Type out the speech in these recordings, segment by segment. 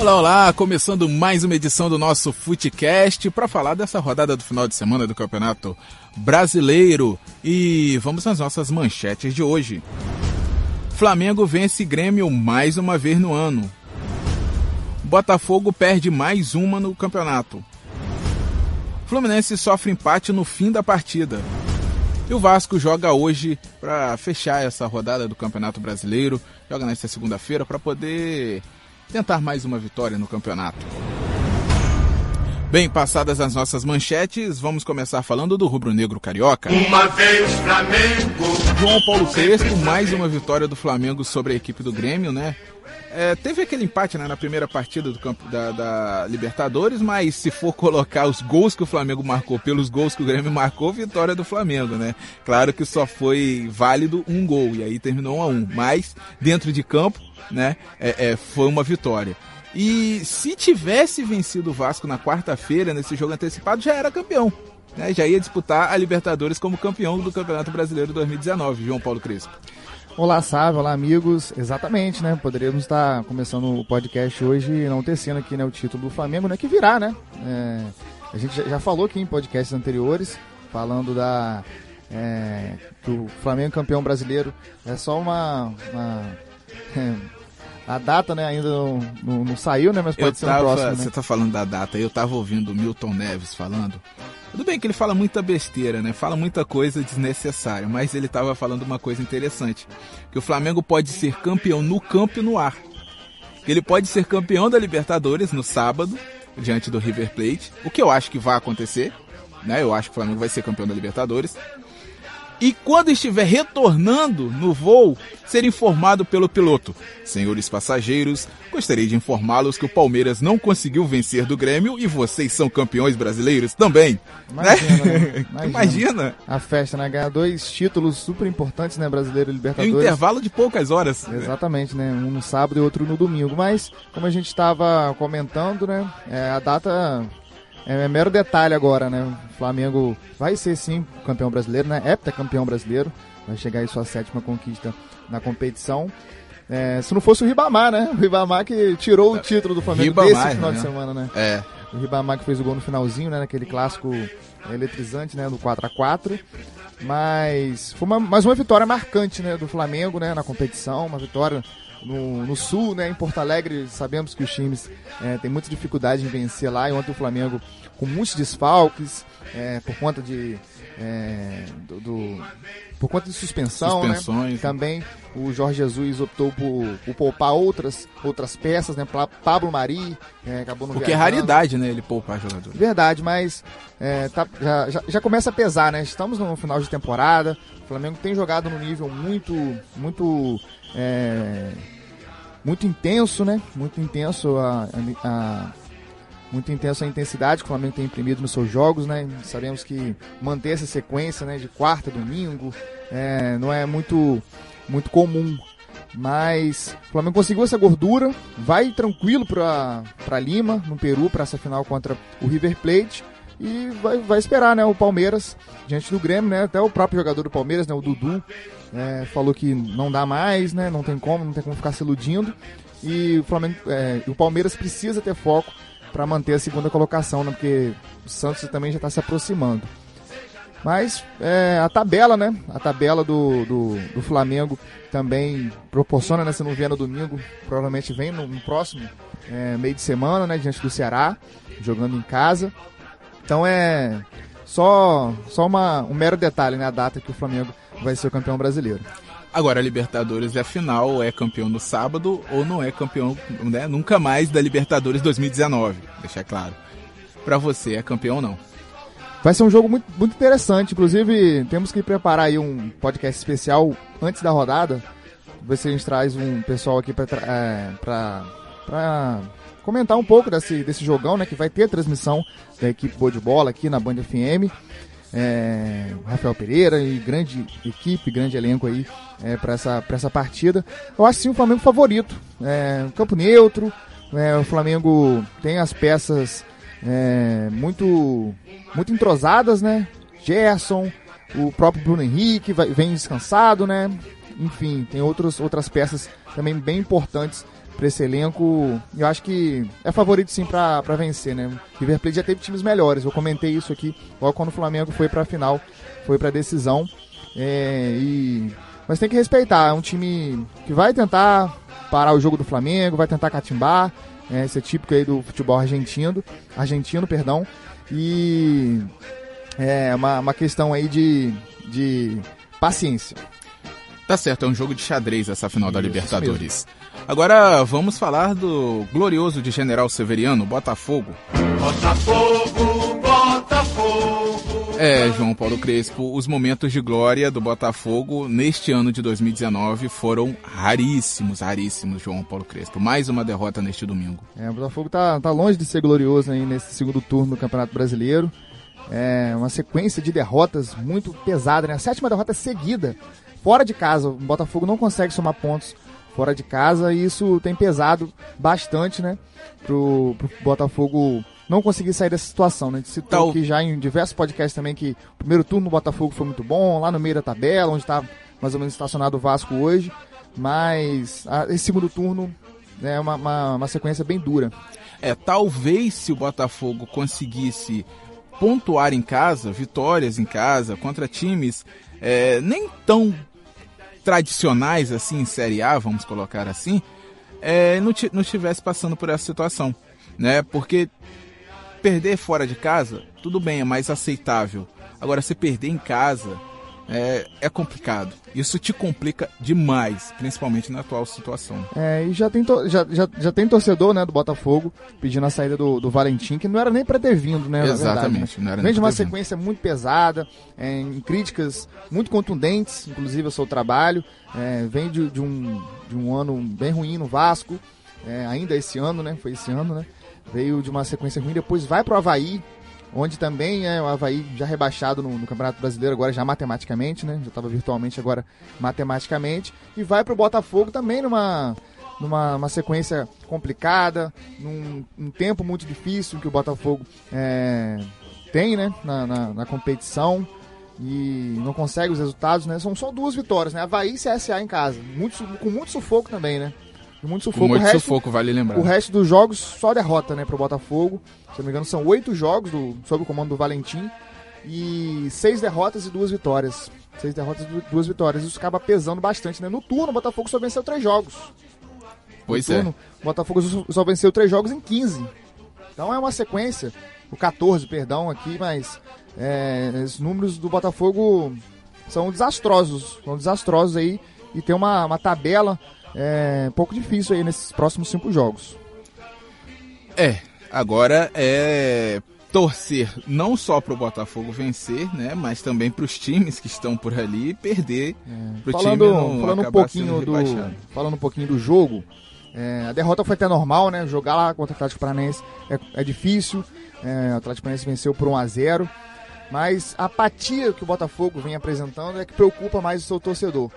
Olá, olá! Começando mais uma edição do nosso Footcast para falar dessa rodada do final de semana do Campeonato Brasileiro. E vamos às nossas manchetes de hoje. Flamengo vence Grêmio mais uma vez no ano. Botafogo perde mais uma no campeonato. Fluminense sofre empate no fim da partida. E o Vasco joga hoje para fechar essa rodada do Campeonato Brasileiro. Joga nesta segunda-feira para poder tentar mais uma vitória no campeonato. Bem, passadas as nossas manchetes, vamos começar falando do rubro-negro carioca. Uma vez Flamengo. João Paulo Crespo, mais uma vitória do Flamengo sobre a equipe do Grêmio, né? É, teve aquele empate né, na primeira partida do campo da, da, Libertadores, mas se for colocar os gols que o Flamengo marcou pelos gols que o Grêmio marcou, vitória do Flamengo, né? Claro que só foi válido um gol e aí terminou um a um, mas dentro de campo, né, é, é, foi uma vitória. E se tivesse vencido o Vasco na quarta-feira, nesse jogo antecipado, já era campeão. Né? Já ia disputar a Libertadores como campeão do Campeonato Brasileiro 2019, João Paulo Crespo. Olá, Sávio, olá, amigos. Exatamente, né? Poderíamos estar começando o podcast hoje não tecendo aqui né, o título do Flamengo, né? Que virá, né? É, a gente já falou aqui em podcasts anteriores, falando da. É, que o Flamengo campeão brasileiro é só uma. uma é, a data, né, ainda não, não, não, saiu, né? Mas pode eu ser tava, um próximo. Né? Você tá falando da data, eu tava ouvindo o Milton Neves falando. Tudo bem que ele fala muita besteira, né? Fala muita coisa desnecessária, mas ele tava falando uma coisa interessante. Que o Flamengo pode ser campeão no campo e no ar. Ele pode ser campeão da Libertadores no sábado, diante do River Plate, o que eu acho que vai acontecer. Né? Eu acho que o Flamengo vai ser campeão da Libertadores e quando estiver retornando no voo, ser informado pelo piloto. Senhores passageiros, gostaria de informá-los que o Palmeiras não conseguiu vencer do Grêmio e vocês são campeões brasileiros também. Imagina, né? Imagina. Imagina. A festa, né? Ganhar dois títulos super importantes, né? Brasileiro e Libertadores. Em um intervalo de poucas horas. Exatamente, né? Um no sábado e outro no domingo. Mas, como a gente estava comentando, né? É, a data é, é mero detalhe agora, né? O Flamengo vai ser sim campeão brasileiro, né? campeão brasileiro. Vai chegar aí sua sétima conquista na competição. É, se não fosse o Ribamar, né? O Ribamar que tirou o título do Flamengo Ribamar, desse final né? de semana, né? É. O Ribamar que fez o gol no finalzinho, né? Naquele clássico eletrizante, né? Do 4 a 4 Mas foi uma, mais uma vitória marcante, né? Do Flamengo, né? Na competição. Uma vitória no, no sul, né, em Porto Alegre, sabemos que os times é, têm muita dificuldade em vencer lá. E ontem o Flamengo, com muitos desfalques, é, por conta de. É, do, do, por conta de suspensão, né? Também o Jorge Jesus optou por, por, poupar outras, outras peças, né? Pablo Mari é, acabou no Porque é raridade, né? Ele poupar jogadores. Verdade, mas é, tá, já, já, já, começa a pesar, né? Estamos no final de temporada. O Flamengo tem jogado no nível muito, muito é, muito intenso, né? Muito intenso a, a, muito intenso a intensidade que o Flamengo tem imprimido nos seus jogos, né? Sabemos que manter essa sequência, né, de quarta, domingo, é, não é muito muito comum. Mas o Flamengo conseguiu essa gordura, vai tranquilo para Lima, no Peru, para essa final contra o River Plate e vai, vai esperar né, o Palmeiras diante do Grêmio, né? Até o próprio jogador do Palmeiras, né, o Dudu, é, falou que não dá mais, né? Não tem como, não tem como ficar se iludindo. E o Flamengo, é, o Palmeiras precisa ter foco para manter a segunda colocação, né? Porque o Santos também já está se aproximando. Mas é, a tabela, né? A tabela do, do, do, Flamengo também proporciona, né? Se não vier no domingo, provavelmente vem no, no próximo é, meio de semana, né? Diante do Ceará, jogando em casa. Então é só, só uma, um mero detalhe, né? A data que o Flamengo vai ser o campeão brasileiro. Agora, a Libertadores é a final, é campeão no sábado ou não é campeão né, nunca mais da Libertadores 2019, deixar claro. Para você, é campeão ou não? Vai ser um jogo muito, muito interessante, inclusive temos que preparar aí um podcast especial antes da rodada. Ver se a gente traz um pessoal aqui para é, comentar um pouco desse, desse jogão, né? Que vai ter a transmissão da equipe Boa de Bola aqui na Band FM é, Rafael Pereira e grande equipe, grande elenco aí é, para essa, essa partida. Eu acho sim o Flamengo favorito. É, campo neutro, é, o Flamengo tem as peças é, muito, muito entrosadas, né? Gerson, o próprio Bruno Henrique vai, vem descansado, né? Enfim, tem outros, outras peças também bem importantes para esse elenco. Eu acho que é favorito sim para vencer, né? River Plate já teve times melhores. Eu comentei isso aqui logo quando o Flamengo foi para a final, foi para decisão. É, e mas tem que respeitar. É um time que vai tentar parar o jogo do Flamengo, vai tentar catimbar. É, esse é típico aí do futebol argentino, argentino, perdão. E é uma, uma questão aí de, de paciência. Tá certo, é um jogo de xadrez essa final isso, da Libertadores. Agora vamos falar do glorioso de General Severiano, Botafogo. Botafogo, Botafogo. É, João Paulo Crespo, os momentos de glória do Botafogo neste ano de 2019 foram raríssimos, raríssimos, João Paulo Crespo. Mais uma derrota neste domingo. É, o Botafogo tá, tá longe de ser glorioso aí nesse segundo turno do Campeonato Brasileiro. É uma sequência de derrotas muito pesada, né? A sétima derrota seguida, fora de casa. O Botafogo não consegue somar pontos fora de casa e isso tem pesado bastante, né? Pro, pro Botafogo não conseguir sair dessa situação, né? A gente citou Tal... aqui já em diversos podcasts também que o primeiro turno do Botafogo foi muito bom, lá no meio da tabela, onde está mais ou menos estacionado o Vasco hoje, mas a, esse segundo turno né, é uma, uma, uma sequência bem dura. É, talvez se o Botafogo conseguisse pontuar em casa, vitórias em casa, contra times é, nem tão tradicionais assim em Série A, vamos colocar assim, é, não, não estivesse passando por essa situação. Né? Porque perder fora de casa, tudo bem, é mais aceitável. Agora, se perder em casa, é, é complicado. Isso te complica demais, principalmente na atual situação. É, e já tem, já, já, já tem torcedor né, do Botafogo pedindo a saída do, do Valentim, que não era nem para ter vindo, né? Exatamente. Verdade, né? não era Vem de uma sequência vindo. muito pesada, é, em críticas muito contundentes, inclusive ao seu trabalho. É, vem de, de, um, de um ano bem ruim no Vasco, é, ainda esse ano, né? Foi esse ano, né? Veio de uma sequência ruim, depois vai pro Havaí, onde também é o Havaí já rebaixado no, no, Campeonato Brasileiro, agora já matematicamente, né? Já estava virtualmente, agora matematicamente. E vai para o Botafogo também numa, numa uma sequência complicada, num um tempo muito difícil que o Botafogo é, tem, né? Na, na, na, competição. E não consegue os resultados, né? São só duas vitórias, né? Havaí e CSA em casa. Muito, com muito sufoco também, né? Muito sufoco. muito resto, sufoco, vale lembrar. O resto dos jogos só derrota, né, pro Botafogo. Se não me engano, são oito jogos do, sob o comando do Valentim. E seis derrotas e duas vitórias. Seis derrotas e duas vitórias. Isso acaba pesando bastante, né? No turno, o Botafogo só venceu três jogos. Pois no é. turno, o Botafogo só venceu três jogos em 15. Então é uma sequência. O 14, perdão, aqui, mas é, os números do Botafogo são desastrosos. São desastrosos aí. E tem uma, uma tabela é um pouco difícil aí nesses próximos cinco jogos. É, agora é torcer não só para o Botafogo vencer, né, mas também para os times que estão por ali perder. É. Pro falando time falando um pouquinho do falando um pouquinho do jogo, é, a derrota foi até normal, né? Jogar lá contra o Atlético Paranaense é, é difícil. É, o Atlético Paranaense venceu por 1 a 0 mas a apatia que o Botafogo vem apresentando é que preocupa mais o seu torcedor.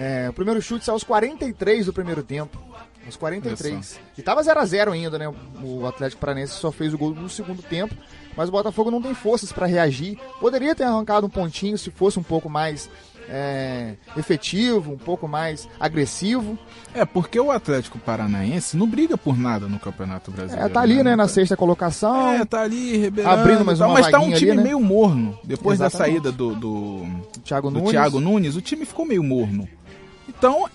É, o primeiro chute aos 43 do primeiro tempo. Aos 43. E tava 0x0 ainda, né? O Atlético Paranense só fez o gol no segundo tempo. Mas o Botafogo não tem forças para reagir. Poderia ter arrancado um pontinho se fosse um pouco mais é, efetivo, um pouco mais agressivo. É, porque o Atlético Paranaense não briga por nada no Campeonato Brasileiro. É, tá ali, né, né na sexta colocação. É, tá ali, abrindo mais uma Mas tá um time ali, né? meio morno. Depois Exatamente. da saída do, do, Thiago, do Nunes. Thiago Nunes, o time ficou meio morno. Então,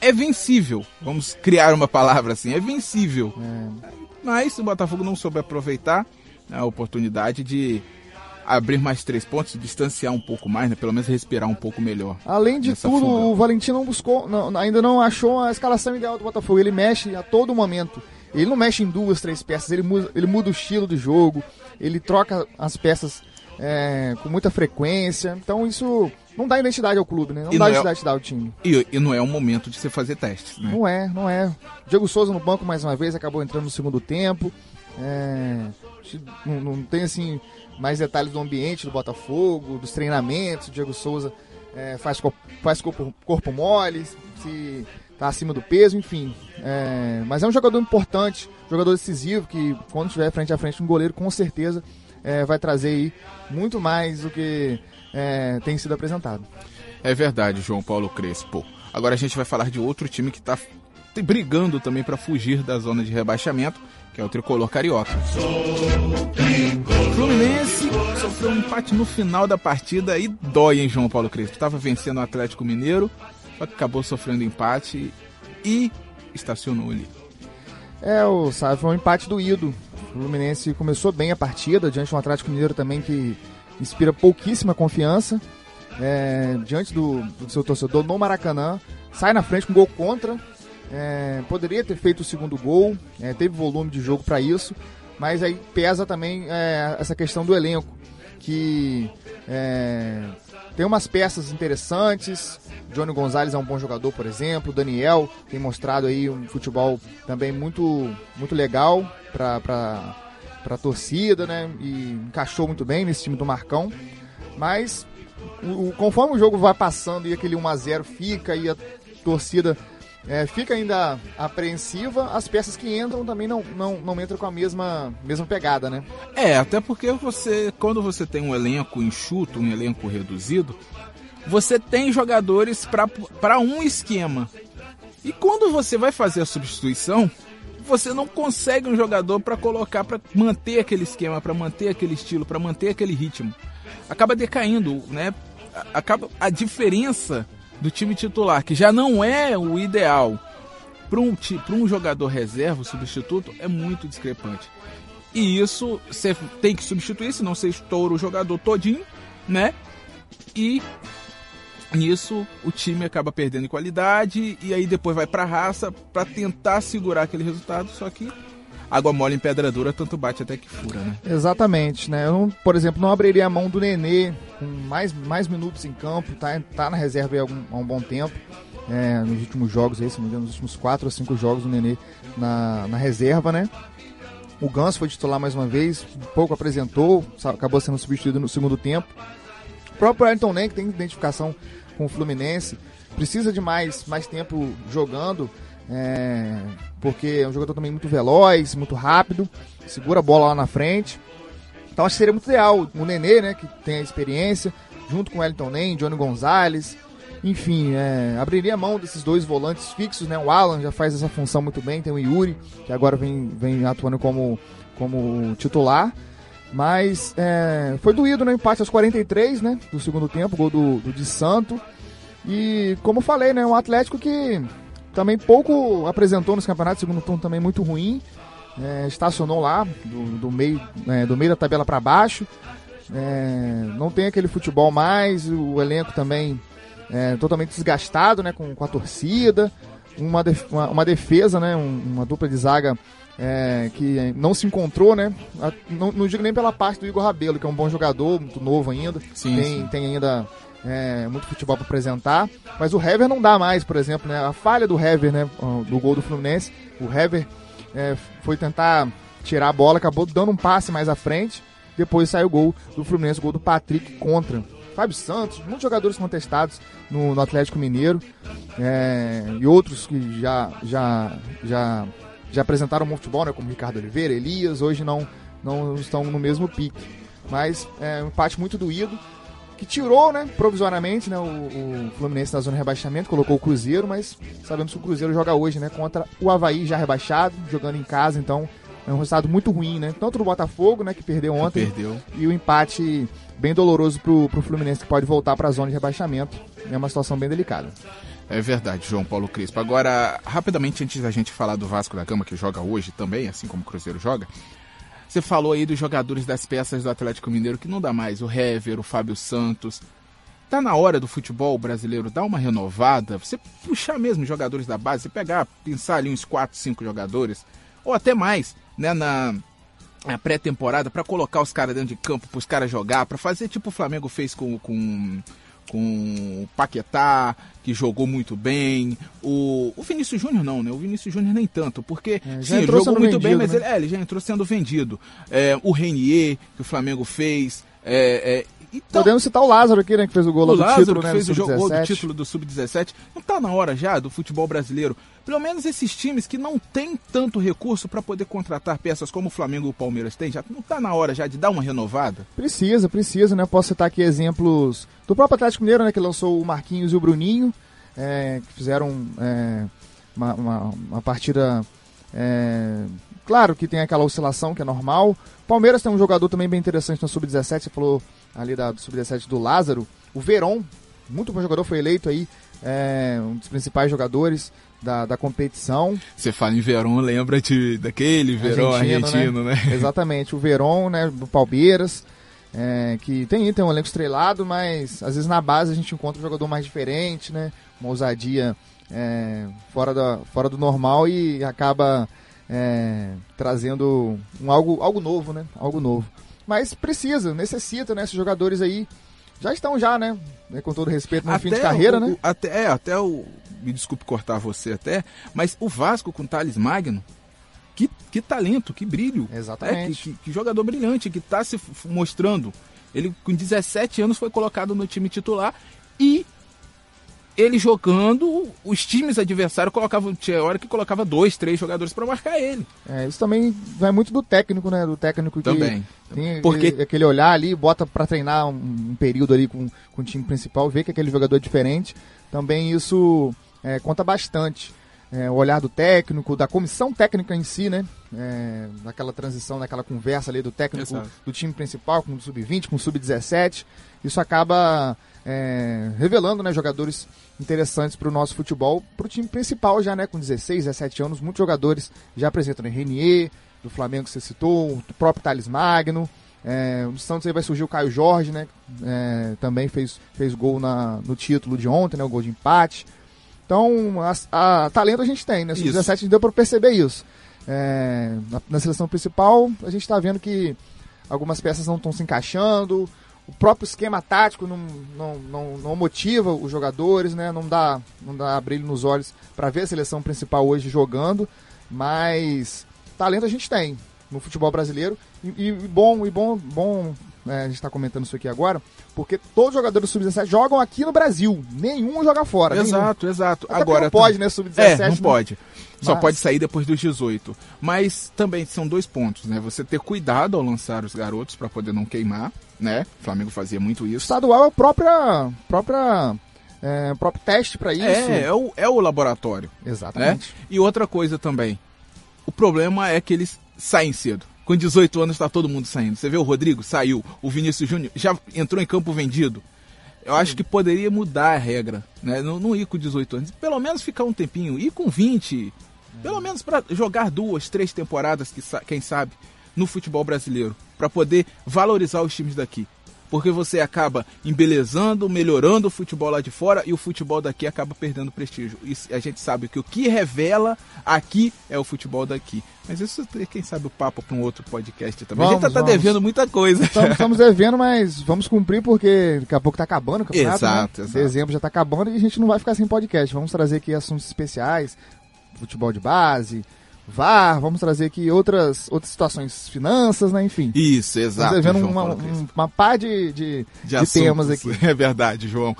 é vencível. Vamos criar uma palavra assim, é vencível. É. Mas o Botafogo não soube aproveitar a oportunidade de abrir mais três pontos, distanciar um pouco mais, né? pelo menos respirar um pouco melhor. Além de tudo, fuga. o Valentim não buscou, não, ainda não achou a escalação ideal do Botafogo. Ele mexe a todo momento. Ele não mexe em duas, três peças, ele muda, ele muda o estilo do jogo, ele troca as peças é, com muita frequência. Então isso não dá identidade ao clube, né? Não e dá não é identidade é, ao time. E, e, não é o momento de você fazer testes, né? Não é, não é. Diego Souza no banco mais uma vez, acabou entrando no segundo tempo. É, não, não, tem assim mais detalhes do ambiente do Botafogo, dos treinamentos. O Diego Souza é, faz, faz corpo, corpo mole, se tá acima do peso, enfim. É, mas é um jogador importante, jogador decisivo, que quando estiver frente a frente um goleiro, com certeza é, vai trazer aí muito mais do que é, tem sido apresentado. É verdade, João Paulo Crespo. Agora a gente vai falar de outro time que está brigando também para fugir da zona de rebaixamento, que é o tricolor carioca. Fluminense sofreu um empate no final da partida e dói, hein, João Paulo Crespo? Estava vencendo o Atlético Mineiro, só que acabou sofrendo empate e estacionou ali. É, o, sabe, foi um empate doído. O Fluminense começou bem a partida, diante do Atlético Mineiro também que inspira pouquíssima confiança. É, diante do, do, seu torcedor no Maracanã, sai na frente com gol contra. É, poderia ter feito o segundo gol, é, teve volume de jogo para isso, mas aí pesa também é, essa questão do elenco, que é, tem umas peças interessantes. Johnny Gonzalez é um bom jogador, por exemplo. Daniel tem mostrado aí um futebol também muito, muito legal para a torcida, né? E encaixou muito bem nesse time do Marcão. Mas o, conforme o jogo vai passando e aquele 1 a 0 fica e a torcida é, fica ainda apreensiva, as peças que entram também não, não, não entram com a mesma, mesma pegada, né? É, até porque você, quando você tem um elenco enxuto, um elenco reduzido, você tem jogadores para um esquema. E quando você vai fazer a substituição, você não consegue um jogador para colocar, para manter aquele esquema, para manter aquele estilo, para manter aquele ritmo. Acaba decaindo, né? Acaba a diferença do time titular, que já não é o ideal para um, um jogador reserva, substituto, é muito discrepante. E isso você tem que substituir, senão você estoura o jogador todinho, né? E nisso o time acaba perdendo qualidade e aí depois vai para raça para tentar segurar aquele resultado, só que água mole em pedra dura, tanto bate até que fura, né? Exatamente, né? Eu, não, por exemplo, não abriria a mão do Nenê com mais, mais minutos em campo, tá, tá na reserva há, algum, há um bom tempo. É, nos últimos jogos, aí, se não me engano, nos últimos 4 ou 5 jogos do Nenê na, na reserva, né? O Ganso foi titular mais uma vez, pouco apresentou, acabou sendo substituído no segundo tempo. O próprio Ayrton Nem, que tem identificação com o Fluminense, precisa de mais, mais tempo jogando. É, porque é um jogador também muito veloz, muito rápido, segura a bola lá na frente. Então acho que seria muito ideal o Nenê, né, que tem a experiência, junto com o Elton Nem, Johnny Gonzalez. Enfim, é, abriria a mão desses dois volantes fixos, né? O Alan já faz essa função muito bem, tem o Yuri, que agora vem, vem atuando como, como titular. Mas é, foi doído no né? empate aos 43, né? Do segundo tempo, gol do, do Di Santo. E como falei, né? Um Atlético que também pouco apresentou nos campeonatos, segundo turno também muito ruim. É, estacionou lá, do, do meio, é, do meio da tabela para baixo. É, não tem aquele futebol mais, o elenco também é, totalmente desgastado né, com, com a torcida. Uma, def, uma, uma, defesa, né, uma dupla de zaga é, que não se encontrou, né? Não, não, digo nem pela parte do Igor Rabelo, que é um bom jogador, muito novo ainda. Sim, tem, sim. tem ainda é, muito futebol para apresentar. Mas o Hever não dá mais, por exemplo, né? A falha do Hever, né? Do gol do Fluminense. O Hever é, foi tentar tirar a bola, acabou dando um passe mais à frente. Depois saiu o gol do Fluminense, o gol do Patrick contra. Fábio Santos, muitos jogadores contestados no, no Atlético Mineiro é, e outros que já, já, já, já apresentaram bom futebol, né, como Ricardo Oliveira, Elias, hoje não, não estão no mesmo pique. Mas é um empate muito doído que tirou, né, provisoriamente, né, o, o, Fluminense da zona de rebaixamento, colocou o Cruzeiro, mas sabemos que o Cruzeiro joga hoje, né, contra o Havaí já rebaixado, jogando em casa, então é um resultado muito ruim, né, tanto do Botafogo, né, que perdeu ontem, que perdeu. e o empate bem doloroso pro, pro Fluminense, que pode voltar para a zona de rebaixamento, é uma situação bem delicada. É verdade, João Paulo Crispo. Agora, rapidamente, antes da gente falar do Vasco da Gama, que joga hoje também, assim como o Cruzeiro joga, você falou aí dos jogadores das peças do Atlético Mineiro que não dá mais, o Hever, o Fábio Santos. Tá na hora do futebol brasileiro dar uma renovada, você puxar mesmo jogadores da base, você pegar, pensar ali uns 4, 5 jogadores, ou até mais, né, na, na pré-temporada, para colocar os caras dentro de campo, para os caras jogar, para fazer tipo o Flamengo fez com, com com o Paquetá, que jogou muito bem. O, o Vinícius Júnior não, né? O Vinícius Júnior nem tanto, porque é, sim, jogou muito vendido, bem, mas né? ele, é, ele já entrou sendo vendido. É, o Renier, que o Flamengo fez. É, é então, Podemos citar o Lázaro aqui, né? Que fez o gol o do Lázaro, título, né? fez o gol do título do Sub-17. Não tá na hora já do futebol brasileiro? Pelo menos esses times que não têm tanto recurso para poder contratar peças como o Flamengo e o Palmeiras têm, já não tá na hora já de dar uma renovada? Precisa, precisa, né? Posso citar aqui exemplos do próprio Atlético Mineiro, né? Que lançou o Marquinhos e o Bruninho, é, que fizeram é, uma, uma, uma partida. Claro que tem aquela oscilação que é normal. Palmeiras tem um jogador também bem interessante no Sub-17, você falou ali da, do Sub-17 do Lázaro. O Veron, muito bom jogador, foi eleito aí é, um dos principais jogadores da, da competição. Você fala em Veron, lembra de, daquele Veron argentino, argentino né? né? Exatamente, o Veron, né, do Palmeiras. É, que tem, tem um elenco estrelado, mas às vezes na base a gente encontra um jogador mais diferente, né? Uma ousadia é, fora, da, fora do normal e acaba é, trazendo um algo, algo novo, né? Algo novo. Mas precisa, necessita, né? Esses jogadores aí já estão já, né? Com todo respeito, no até fim de carreira, o, né? Até, é, até o. Me desculpe cortar você até, mas o Vasco com Thales Magno, que, que talento, que brilho. Exatamente. É, que, que, que jogador brilhante, que está se mostrando. Ele com 17 anos foi colocado no time titular e ele jogando, os times adversários colocavam, tinha hora que colocava dois, três jogadores para marcar ele. É, isso também vai muito do técnico, né? Do técnico que também. tem Porque... aquele, aquele olhar ali, bota para treinar um, um, período ali com, com o time principal, vê que aquele jogador é diferente. Também isso é, conta bastante. É, o olhar do técnico, da comissão técnica em si, né? É, naquela transição, naquela conversa ali do técnico Exato. do time principal com o sub-20, com o sub-17. Isso acaba é, revelando né, jogadores interessantes para o nosso futebol, para o time principal já, né, com 16, 17 anos, muitos jogadores já apresentam, né, Renier, do Flamengo que você citou, o próprio Thales Magno, é, no Santos aí vai surgir o Caio Jorge, né, é, também fez, fez gol na, no título de ontem, né, o gol de empate. Então, a, a talento a gente tem, né, sub-17 deu para perceber isso. É, na, na seleção principal, a gente está vendo que algumas peças não estão se encaixando, o próprio esquema tático não, não, não, não, motiva os jogadores, né? Não dá, não dá brilho nos olhos para ver a seleção principal hoje jogando, mas talento a gente tem no futebol brasileiro e, e bom e bom bom né, a gente está comentando isso aqui agora, porque todos os jogadores do Sub-17 jogam aqui no Brasil, nenhum joga fora. Exato, nenhum. exato. Até agora não pode, né, Sub-17. É, não, não pode. Só Mas... pode sair depois dos 18. Mas também são dois pontos, né? Você ter cuidado ao lançar os garotos para poder não queimar, né? O Flamengo fazia muito isso. O estadual é a própria própria é, próprio teste para isso. É, é o, é o laboratório. Exatamente. Né? E outra coisa também. O problema é que eles saem cedo. Com 18 anos está todo mundo saindo. Você vê o Rodrigo? Saiu, o Vinícius Júnior já entrou em campo vendido. Eu acho que poderia mudar a regra, né? Não, não ir com 18 anos, pelo menos ficar um tempinho, ir com 20, pelo menos para jogar duas, três temporadas, que, quem sabe, no futebol brasileiro, para poder valorizar os times daqui porque você acaba embelezando, melhorando o futebol lá de fora e o futebol daqui acaba perdendo prestígio. E a gente sabe que o que revela aqui é o futebol daqui. Mas isso, quem sabe, o papo para um outro podcast também. Vamos, a gente tá, tá devendo muita coisa. Estamos, estamos, devendo, mas vamos cumprir porque daqui a pouco tá acabando o campeonato. Exato, né? exato. Dezembro já tá acabando e a gente não vai ficar sem podcast. Vamos trazer aqui assuntos especiais, futebol de base, VAR, vamos trazer aqui outras, outras situações, finanças, né? Enfim. Isso, exato. Estamos devendo uma, um, uma pá de, de, de, de temas aqui. É verdade, João.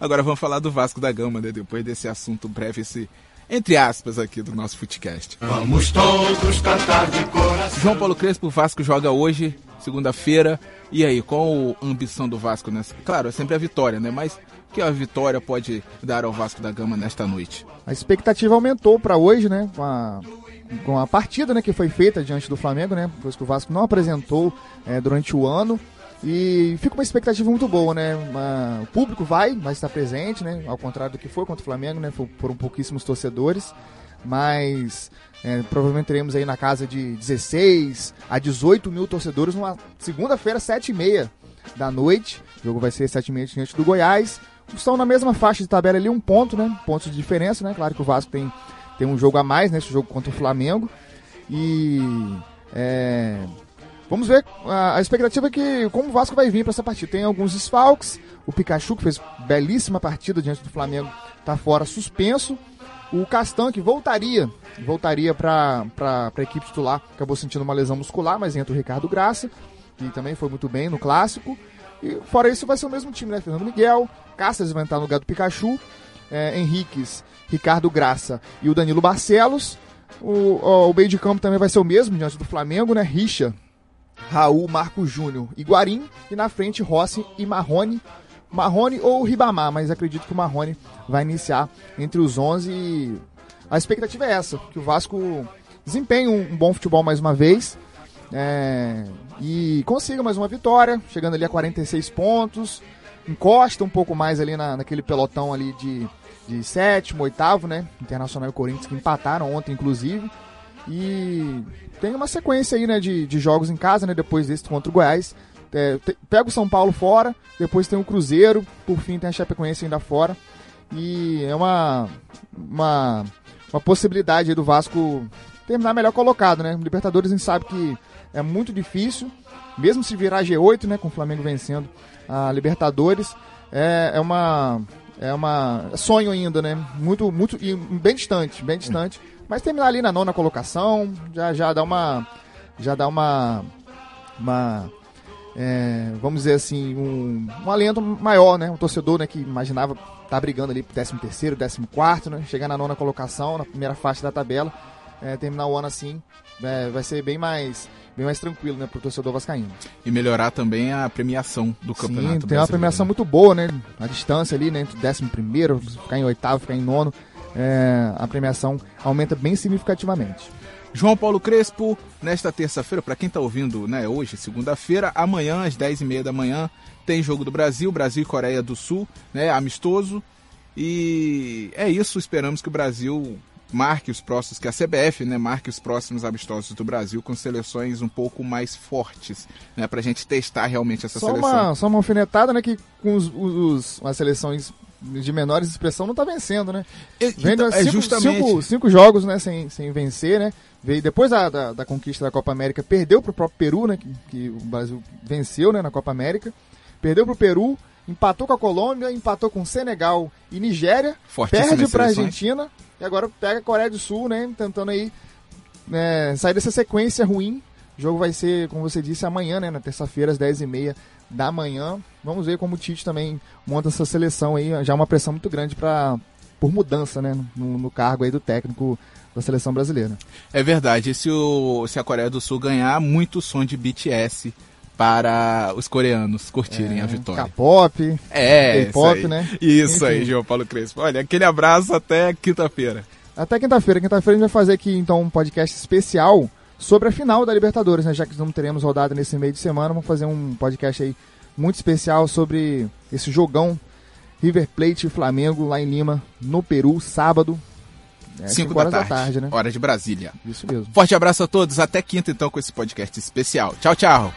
Agora vamos falar do Vasco da Gama, né? Depois desse assunto breve, esse entre aspas aqui do nosso Footcast. Vamos todos cantar de coração. João Paulo Crespo, o Vasco joga hoje, segunda-feira. E aí, qual a ambição do Vasco nessa? Claro, é sempre a vitória, né? Mas o que a vitória pode dar ao Vasco da Gama nesta noite? A expectativa aumentou para hoje, né? Com a com a partida né, que foi feita diante do Flamengo, né? Pois que o Vasco não apresentou é, durante o ano. E fica uma expectativa muito boa, né? Uma, o público vai, vai estar presente, né? Ao contrário do que foi contra o Flamengo, né? Foram pouquíssimos torcedores. Mas é, provavelmente teremos aí na casa de 16 a 18 mil torcedores numa segunda-feira, 7 e meia da noite. O jogo vai ser 7 e meia diante do Goiás. Estão na mesma faixa de tabela ali, um ponto, né? Pontos de diferença, né? Claro que o Vasco tem tem um jogo a mais nesse jogo contra o Flamengo. E é, vamos ver. A, a, expectativa é que como o Vasco vai vir para essa partida. Tem alguns desfalques. O Pikachu, que fez belíssima partida diante do Flamengo, está fora suspenso. O Castan, que voltaria, voltaria para a equipe titular, acabou sentindo uma lesão muscular, mas entra o Ricardo Graça, que também foi muito bem no clássico. E fora isso, vai ser o mesmo time, né? Fernando Miguel, Cáceres vai entrar no lugar do Pikachu, é, Henriques Ricardo Graça e o Danilo Barcelos. O, o, o meio de campo também vai ser o mesmo diante do Flamengo, né? Richa, Raul, Marco Júnior e Guarim. E na frente, Rossi e Marrone. Marrone ou Ribamar, mas acredito que o Marrone vai iniciar entre os 11 e a expectativa é essa, que o Vasco desempenhe um, um bom futebol mais uma vez é, e consiga mais uma vitória, chegando ali a 46 pontos, encosta um pouco mais ali na, naquele pelotão ali de, de sétimo, oitavo, né? Internacional e Corinthians que empataram ontem, inclusive. E tem uma sequência aí, né, de, de jogos em casa, né? Depois desse contra o Goiás. É, te, pega o São Paulo fora, depois tem o Cruzeiro, por fim tem a Chapecoense ainda fora. E é uma, uma, uma possibilidade do Vasco terminar melhor colocado, né? Libertadores a gente sabe que é muito difícil, mesmo se virar G8, né, com o Flamengo vencendo a Libertadores, é, é uma é uma sonho ainda, né? Muito muito e bem distante, bem distante, mas terminar ali na nona colocação já já dá uma já dá uma uma é, vamos dizer assim, um, um alento maior, né? Um torcedor né, que imaginava estar tá brigando ali pro 13 terceiro, 14 quarto, né? Chegar na nona colocação, na primeira faixa da tabela, é, terminar o ano assim, é, vai ser bem mais bem mais tranquilo, né, pro torcedor vascaíno. E melhorar também a premiação do Sim, campeonato. tem uma premiação né? muito boa, né? A distância ali, né, entre décimo primeiro, ficar em oitavo, ficar em nono, é, a premiação aumenta bem significativamente. João Paulo Crespo, nesta terça-feira, para quem está ouvindo, né, hoje, segunda-feira, amanhã, às 10h30 da manhã, tem jogo do Brasil, Brasil e Coreia do Sul, né, amistoso. E é isso, esperamos que o Brasil marque os próximos, que a CBF né, marque os próximos amistosos do Brasil com seleções um pouco mais fortes, né, para a gente testar realmente essa só seleção. Uma, só uma alfinetada, né, que com os, os, as seleções de menores expressão não está vencendo, né? Vendo então, é cinco, justamente... cinco, cinco, jogos né, sem, sem vencer, né? Veio depois da, da, da conquista da Copa América, perdeu para o próprio Peru, né? Que, que, o Brasil venceu né, na Copa América. Perdeu para o Peru, empatou com a Colômbia, empatou com Senegal e Nigéria, perde para a Argentina e agora pega a Coreia do Sul, né? Tentando aí né, sair dessa sequência ruim. O jogo vai ser, como você disse, amanhã, né? Na terça-feira, às 10h30 da manhã. Vamos ver como o Tite também monta essa seleção aí. Já uma pressão muito grande para por mudança, né? No, no, cargo aí do técnico da seleção brasileira. É verdade. E se, o, se a Coreia do Sul ganhar, muito som de BTS para os coreanos curtirem é, a vitória. K-pop, é, K-pop, né? Isso Enfim. aí, João Paulo Crespo. Olha, aquele abraço até quinta-feira. Até quinta-feira. Quinta-feira a gente vai fazer aqui então um podcast especial sobre a final da Libertadores, né? Já que não teremos rodada nesse meio de semana, vamos fazer um podcast aí muito especial sobre esse jogão River Plate e Flamengo lá em Lima, no Peru, sábado. 5 é, da, da tarde, né? Hora de Brasília. Isso mesmo. Forte abraço a todos, até quinta então com esse podcast especial. Tchau, tchau.